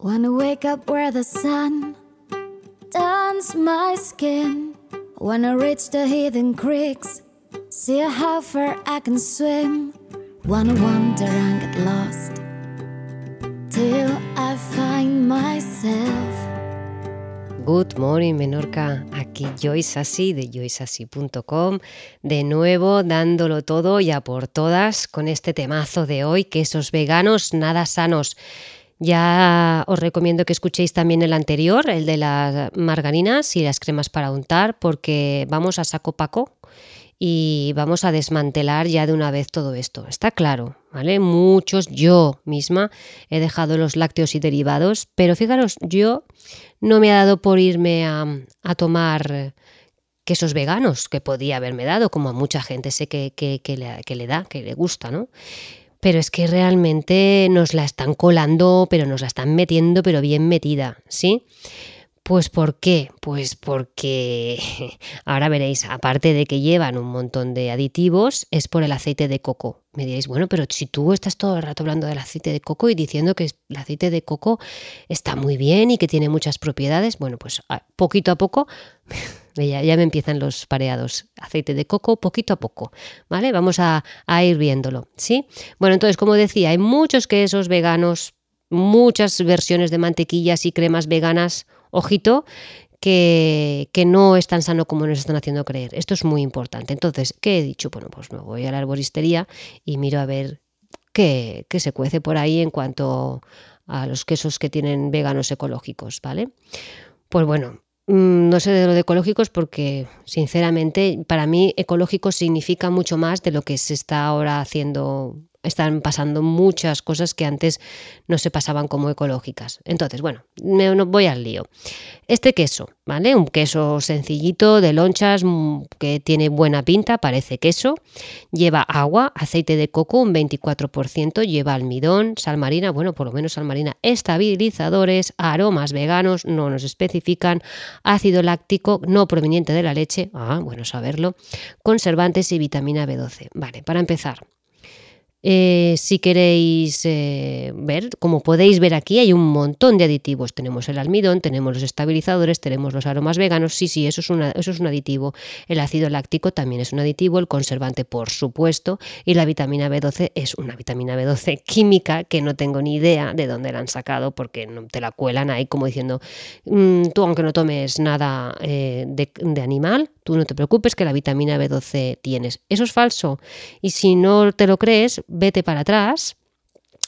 Wanna wake up where the sun turns my skin. Wanna reach the hidden creeks, see how far I can swim. Wanna wander and get lost till I find myself. Good morning Menorca, aquí Joyce Así de joyceasí.com, de nuevo dándolo todo y a por todas con este temazo de hoy, que esos veganos nada sanos. Ya os recomiendo que escuchéis también el anterior, el de las margarinas y las cremas para untar, porque vamos a saco paco y vamos a desmantelar ya de una vez todo esto. Está claro, ¿vale? Muchos, yo misma he dejado los lácteos y derivados, pero fijaros, yo no me ha dado por irme a, tomar quesos veganos, que podía haberme dado, como a mucha gente sé que, le, que le da, que le gusta, ¿no? Pero es que realmente nos la están colando, pero nos la están metiendo, pero bien metida, ¿sí? Pues ¿por qué? Pues porque ahora veréis, aparte de que llevan un montón de aditivos, es por el aceite de coco. Me diréis, bueno, pero si tú estás todo el rato hablando del aceite de coco y diciendo que el aceite de coco está muy bien y que tiene muchas propiedades, bueno, pues poquito a poco ya, ya me empiezan los pareados. Aceite de coco poquito a poco, ¿vale? Vamos a, a ir viéndolo, ¿sí? Bueno, entonces, como decía, hay muchos quesos veganos, muchas versiones de mantequillas y cremas veganas ojito, que, no es tan sano como nos están haciendo creer. Esto es muy importante. Entonces, ¿qué he dicho? Bueno, pues me voy a la arboristería y miro a ver qué, qué se cuece por ahí en cuanto a los quesos que tienen veganos ecológicos, ¿vale? Pues bueno, no sé de lo de ecológicos porque, sinceramente, para mí ecológico significa mucho más de lo que se está ahora haciendo están pasando muchas cosas que antes no se pasaban como ecológicas. Entonces, bueno, me voy al lío. Este queso, ¿vale? Un queso sencillito de lonchas mm, que tiene buena pinta, parece queso. Lleva agua, aceite de coco, un 24%, lleva almidón, sal marina, bueno, por lo menos sal marina, estabilizadores, aromas veganos, no nos especifican, ácido láctico no proveniente de la leche, ah, bueno saberlo, conservantes y vitamina B12. Vale, para empezar, eh, si queréis eh, ver, como podéis ver aquí, hay un montón de aditivos. Tenemos el almidón, tenemos los estabilizadores, tenemos los aromas veganos. Sí, sí, eso es, un aditivo. El ácido láctico también es un aditivo, el conservante, por supuesto, y la vitamina B12 es una vitamina B12 química que no tengo ni idea de dónde la han sacado porque no te la cuelan ahí como diciendo, mm, tú aunque no tomes nada eh, de animal, tú no te preocupes que la vitamina B12 tienes. Eso es falso. Y si no te lo crees, vete para atrás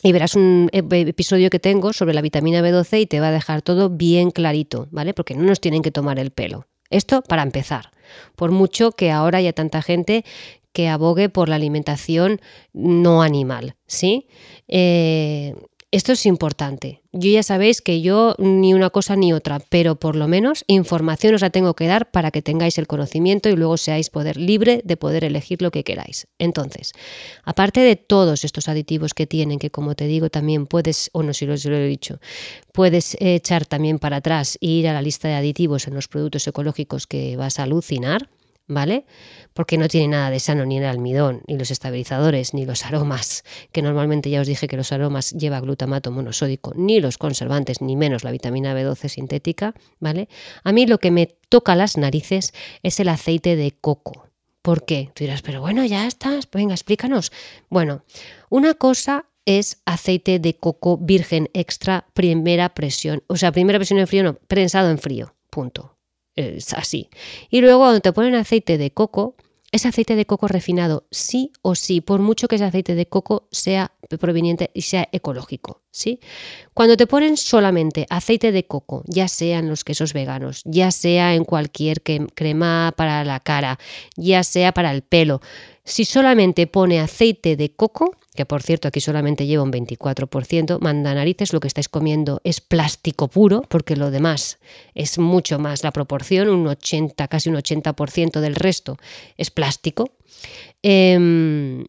y verás un episodio que tengo sobre la vitamina B12 y te va a dejar todo bien clarito, ¿vale? Porque no nos tienen que tomar el pelo. Esto para empezar. Por mucho que ahora haya tanta gente que abogue por la alimentación no animal, ¿sí? Eh, esto es importante. Yo ya sabéis que yo ni una cosa ni otra, pero por lo menos información os la tengo que dar para que tengáis el conocimiento y luego seáis poder libre de poder elegir lo que queráis. Entonces, aparte de todos estos aditivos que tienen, que como te digo también puedes, o no si lo, lo he dicho, puedes echar también para atrás e ir a la lista de aditivos en los productos ecológicos que vas a alucinar, ¿vale? Porque no tiene nada de sano ni el almidón, ni los estabilizadores, ni los aromas, que normalmente ya os dije que los aromas lleva glutamato monosódico, ni los conservantes, ni menos la vitamina B12 sintética, ¿vale? A mí lo que me toca las narices es el aceite de coco. ¿Por qué? Tú dirás, pero bueno, ya estás, venga, explícanos. Bueno, una cosa es aceite de coco virgen extra primera presión, o sea, primera presión en frío, no, prensado en frío, punto es así. Y luego cuando te ponen aceite de coco, es aceite de coco refinado, sí o sí, por mucho que ese aceite de coco sea proveniente y sea ecológico, ¿sí? Cuando te ponen solamente aceite de coco, ya sea en los quesos veganos, ya sea en cualquier crema para la cara, ya sea para el pelo, si solamente pone aceite de coco, que por cierto aquí solamente lleva un 24%, manda narices, lo que estáis comiendo es plástico puro, porque lo demás es mucho más la proporción, un 80, casi un 80% del resto es plástico. Em,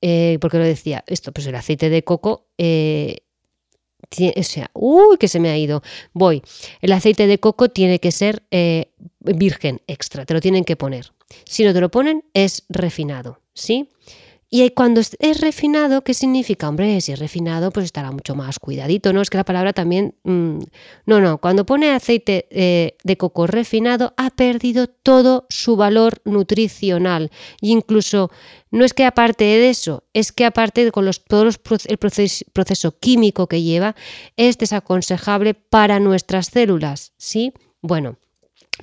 eh, porque lo decía, esto, pues el aceite de coco, eh, o sea, uy, que se me ha ido. Voy, el aceite de coco tiene que ser eh, virgen extra, te lo tienen que poner. Si no te lo ponen, es refinado, ¿sí? Y cuando es refinado, ¿qué significa? Hombre, si es refinado, pues estará mucho más cuidadito, ¿no? Es que la palabra también... Mm, no, no, cuando pone aceite eh, de coco refinado, ha perdido todo su valor nutricional. E incluso, no es que aparte de eso, es que aparte de con los, todo el proceso químico que lleva, es desaconsejable para nuestras células, ¿sí? Bueno,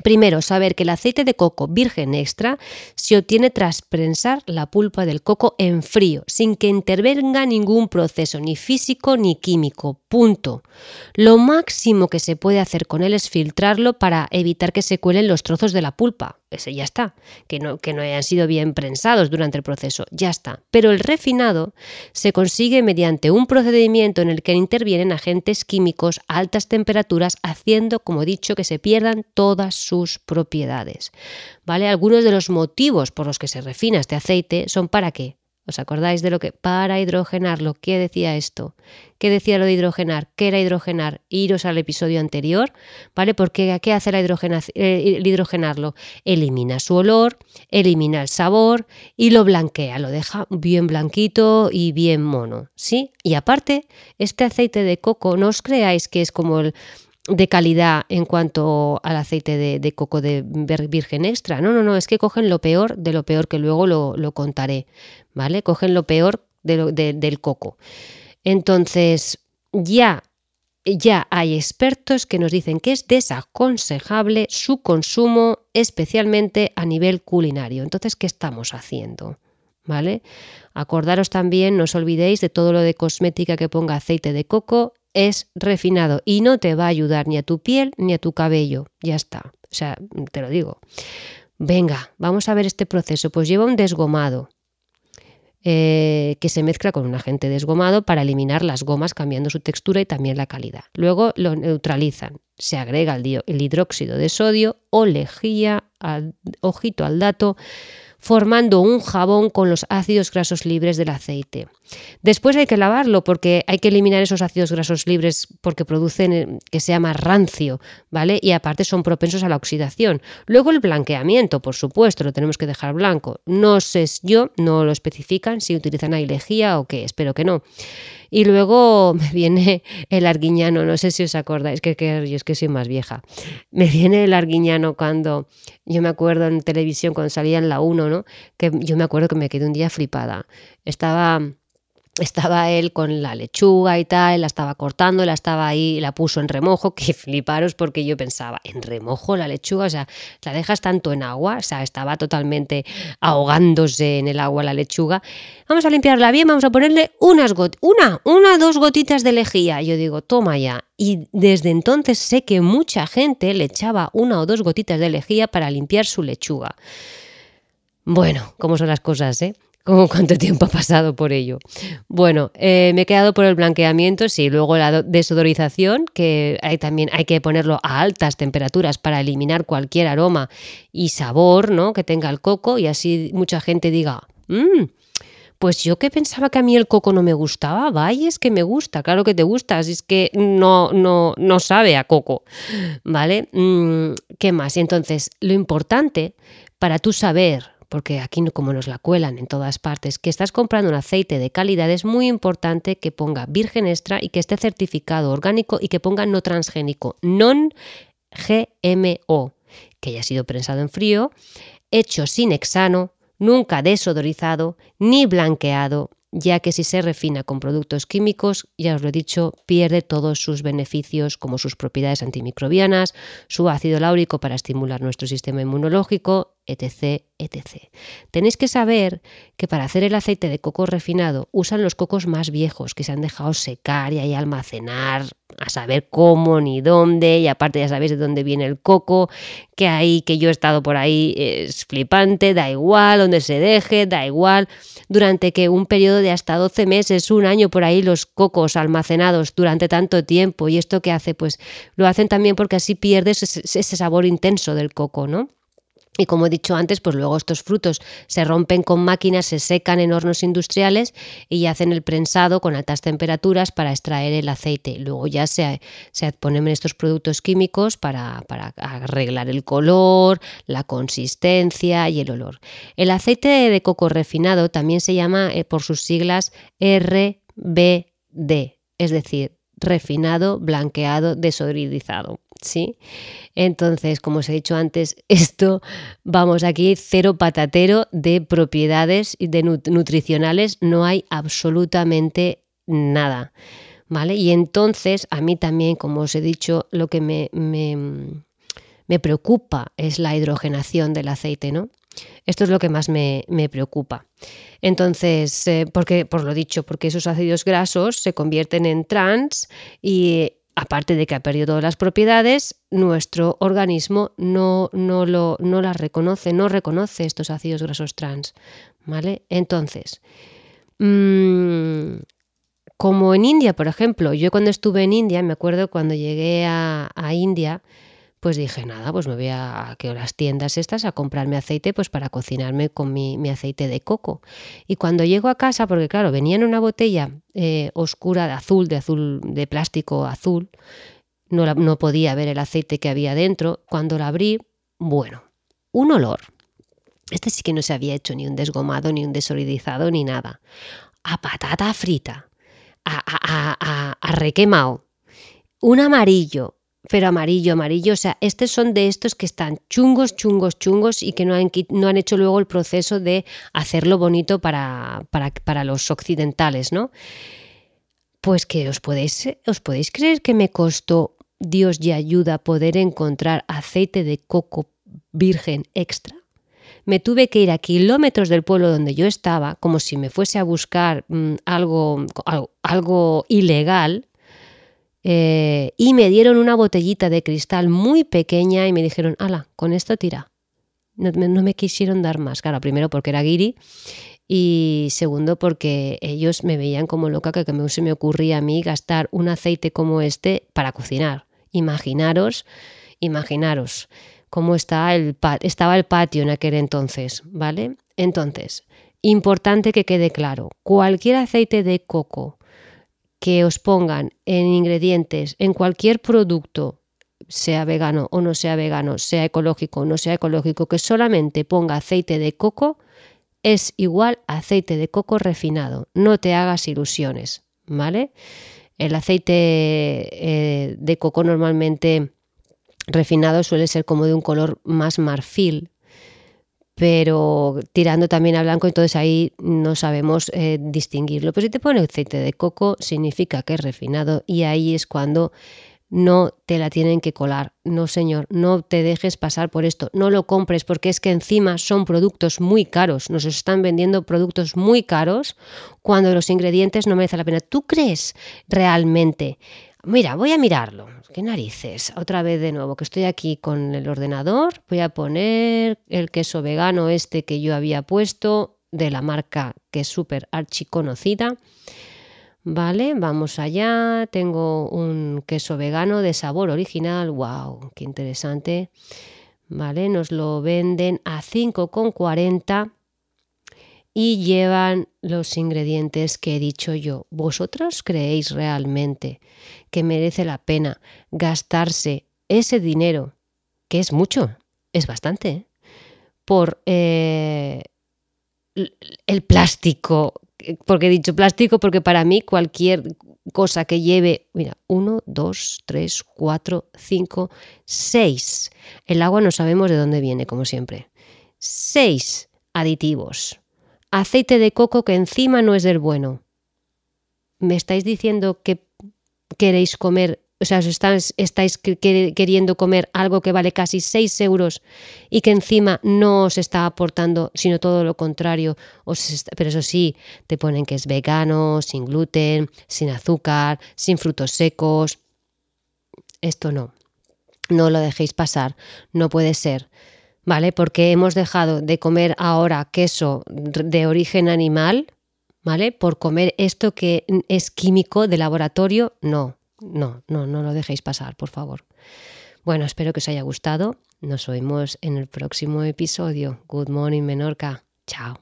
Primero, saber que el aceite de coco virgen extra se obtiene tras prensar la pulpa del coco en frío, sin que intervenga ningún proceso, ni físico ni químico. Punto. Lo máximo que se puede hacer con él es filtrarlo para evitar que se cuelen los trozos de la pulpa ese ya está, que no, que no hayan sido bien prensados durante el proceso, ya está. Pero el refinado se consigue mediante un procedimiento en el que intervienen agentes químicos a altas temperaturas, haciendo, como he dicho, que se pierdan todas sus propiedades. ¿Vale? Algunos de los motivos por los que se refina este aceite son para qué? ¿Os acordáis de lo que? Para hidrogenarlo. ¿Qué decía esto? ¿Qué decía lo de hidrogenar? ¿Qué era hidrogenar? Iros al episodio anterior, ¿vale? Porque ¿qué hace la eh, el hidrogenarlo? Elimina su olor, elimina el sabor y lo blanquea, lo deja bien blanquito y bien mono, ¿sí? Y aparte, este aceite de coco, no os creáis que es como el de calidad en cuanto al aceite de, coco de virgen extra. No, no, no, es que cogen lo peor de lo peor, que luego lo, contaré, ¿vale? Cogen lo peor del coco. Entonces, ya, ya hay expertos que nos dicen que es desaconsejable su consumo, especialmente a nivel culinario. Entonces, ¿qué estamos haciendo? ¿Vale? Acordaros también, no os olvidéis de todo lo de cosmética que ponga aceite de coco es refinado y no te va a ayudar ni a tu piel ni a tu cabello. Ya está. O sea, te lo digo. Venga, vamos a ver este proceso. Pues lleva un desgomado eh, que se mezcla con un agente desgomado para eliminar las gomas cambiando su textura y también la calidad. Luego lo neutralizan. Se agrega el, hidróxido de sodio o lejía, al, ojito al dato, formando un jabón con los ácidos grasos libres del aceite. Después hay que lavarlo porque hay que eliminar esos ácidos grasos libres porque producen eh, que sea más rancio, ¿vale? Y aparte son propensos a la oxidación. Luego el blanqueamiento, por supuesto, lo tenemos que dejar blanco. No sé yo, no lo especifican si utilizan lejía o qué, espero que no. Y luego me viene el arguiñano, no sé si os acordáis, que, que yo es que soy más vieja. Me viene el arguiñano cuando, yo me acuerdo en televisión cuando salía en la 1, ¿no? Que yo me acuerdo que me quedé un día flipada. Estaba estaba él con la lechuga y tal, la estaba cortando, la estaba ahí, la puso en remojo, que fliparos porque yo pensaba, en remojo la lechuga, o sea, la dejas tanto en agua, o sea, estaba totalmente ahogándose en el agua la lechuga. Vamos a limpiarla bien, vamos a ponerle unas gotitas, una, una, dos gotitas de lejía. Yo digo, toma ya. Y desde entonces sé que mucha gente le echaba una o dos gotitas de lejía para limpiar su lechuga. Bueno, cómo son las cosas, ¿eh? Como cuánto tiempo ha pasado por ello. Bueno, eh, me he quedado por el blanqueamiento, sí, luego la desodorización, que también hay que ponerlo a altas temperaturas para eliminar cualquier aroma y sabor ¿no? que tenga el coco y así mucha gente diga, mmm, pues yo que pensaba que a mí el coco no me gustaba, vaya, es que me gusta, claro que te gusta, así es que no, no, no sabe a coco, ¿vale? Mm, ¿Qué más? Entonces, lo importante para tú saber porque aquí como nos la cuelan en todas partes, que estás comprando un aceite de calidad, es muy importante que ponga virgen extra y que esté certificado orgánico y que ponga no transgénico, non GMO, que haya sido prensado en frío, hecho sin hexano, nunca desodorizado ni blanqueado, ya que si se refina con productos químicos, ya os lo he dicho, pierde todos sus beneficios como sus propiedades antimicrobianas, su ácido láurico para estimular nuestro sistema inmunológico, etc, etc. Tenéis que saber que para hacer el aceite de coco refinado usan los cocos más viejos que se han dejado secar y ahí almacenar a saber cómo ni dónde y aparte ya sabéis de dónde viene el coco, que ahí que yo he estado por ahí es flipante, da igual donde se deje, da igual, durante que un periodo de hasta 12 meses, un año por ahí los cocos almacenados durante tanto tiempo y esto que hace pues lo hacen también porque así pierdes ese sabor intenso del coco, ¿no? Y como he dicho antes, pues luego estos frutos se rompen con máquinas, se secan en hornos industriales y hacen el prensado con altas temperaturas para extraer el aceite. Luego ya se, se ponen estos productos químicos para, para, arreglar el color, la consistencia y el olor. El aceite de coco refinado también se llama eh, por sus siglas RBD, es decir, refinado, blanqueado, desodorizado. ¿Sí? Entonces, como os he dicho antes, esto, vamos, aquí cero patatero de propiedades y de nutricionales, no hay absolutamente nada, ¿vale? Y entonces, a mí también, como os he dicho, lo que me, me, preocupa es la hidrogenación del aceite, ¿no? Esto es lo que más me, preocupa. Entonces, eh, porque, por lo dicho, porque esos ácidos grasos se convierten en trans y aparte de que ha perdido todas las propiedades, nuestro organismo no, no, lo, no las reconoce, no reconoce estos ácidos grasos trans. ¿Vale? Entonces, mm, como en India, por ejemplo, yo cuando estuve en India, me acuerdo cuando llegué a, a India, pues dije, nada, pues me voy a, a las tiendas estas a comprarme aceite pues para cocinarme con mi, aceite de coco. Y cuando llego a casa, porque claro, venía en una botella eh, oscura de azul, de azul, de plástico azul, no, no podía ver el aceite que había dentro. Cuando la abrí, bueno, un olor. Este sí que no se había hecho ni un desgomado, ni un desolidizado, ni nada. A patata frita, a, a, a, a requemado, un amarillo, pero amarillo, amarillo. O sea, estos son de estos que están chungos, chungos, chungos y que no han, no han hecho luego el proceso de hacerlo bonito para, para, los occidentales, ¿no? Pues que os podéis, os podéis creer que me costó Dios y ayuda poder encontrar aceite de coco virgen extra. Me tuve que ir a kilómetros del pueblo donde yo estaba, como si me fuese a buscar mm, algo, algo ilegal, eh, y me dieron una botellita de cristal muy pequeña y me dijeron, ala, con esto tira. No, me quisieron dar más, claro, primero porque era guiri y segundo porque ellos me veían como loca que, no se me ocurría a mí gastar un aceite como este para cocinar. Imaginaros, imaginaros cómo está el estaba el patio en aquel entonces, ¿vale? Entonces, importante que quede claro, cualquier aceite de coco que os pongan en ingredientes, en cualquier producto, sea vegano o no sea vegano, sea ecológico o no sea ecológico, que solamente ponga aceite de coco, es igual aceite de coco refinado. No te hagas ilusiones, ¿vale? El aceite eh, de coco normalmente refinado suele ser como de un color más marfil, pero tirando también a blanco, entonces ahí no sabemos eh, distinguirlo. Pero si te pone aceite de coco, significa que es refinado y ahí es cuando no te la tienen que colar. No, señor, no te dejes pasar por esto, no lo compres porque es que encima son productos muy caros, nos están vendiendo productos muy caros cuando los ingredientes no merecen la pena. ¿Tú crees realmente Mira, voy a mirarlo. ¿Qué narices? Otra vez de nuevo, que estoy aquí con el ordenador. Voy a poner el queso vegano este que yo había puesto de la marca que es súper archiconocida. Vale, vamos allá. Tengo un queso vegano de sabor original. ¡Wow! ¡Qué interesante! Vale, nos lo venden a 5,40 y llevan los ingredientes que he dicho yo. ¿Vosotros creéis realmente que merece la pena gastarse ese dinero, que es mucho, es bastante, por eh, el plástico? Porque he dicho plástico porque para mí cualquier cosa que lleve, mira, uno, dos, tres, cuatro, cinco, seis. El agua no sabemos de dónde viene, como siempre. Seis aditivos aceite de coco que encima no es del bueno. ¿Me estáis diciendo que queréis comer, o sea, estáis, estáis queriendo comer algo que vale casi 6 euros y que encima no os está aportando, sino todo lo contrario? pero eso sí, te ponen que es vegano, sin gluten, sin azúcar, sin frutos secos. Esto no. No lo dejéis pasar. No puede ser. ¿Vale? Porque hemos dejado de comer ahora queso de origen animal, ¿vale? Por comer esto que es químico de laboratorio, no, no, no, no lo dejéis pasar, por favor. Bueno, espero que os haya gustado. Nos oímos en el próximo episodio. Good morning, Menorca. Chao.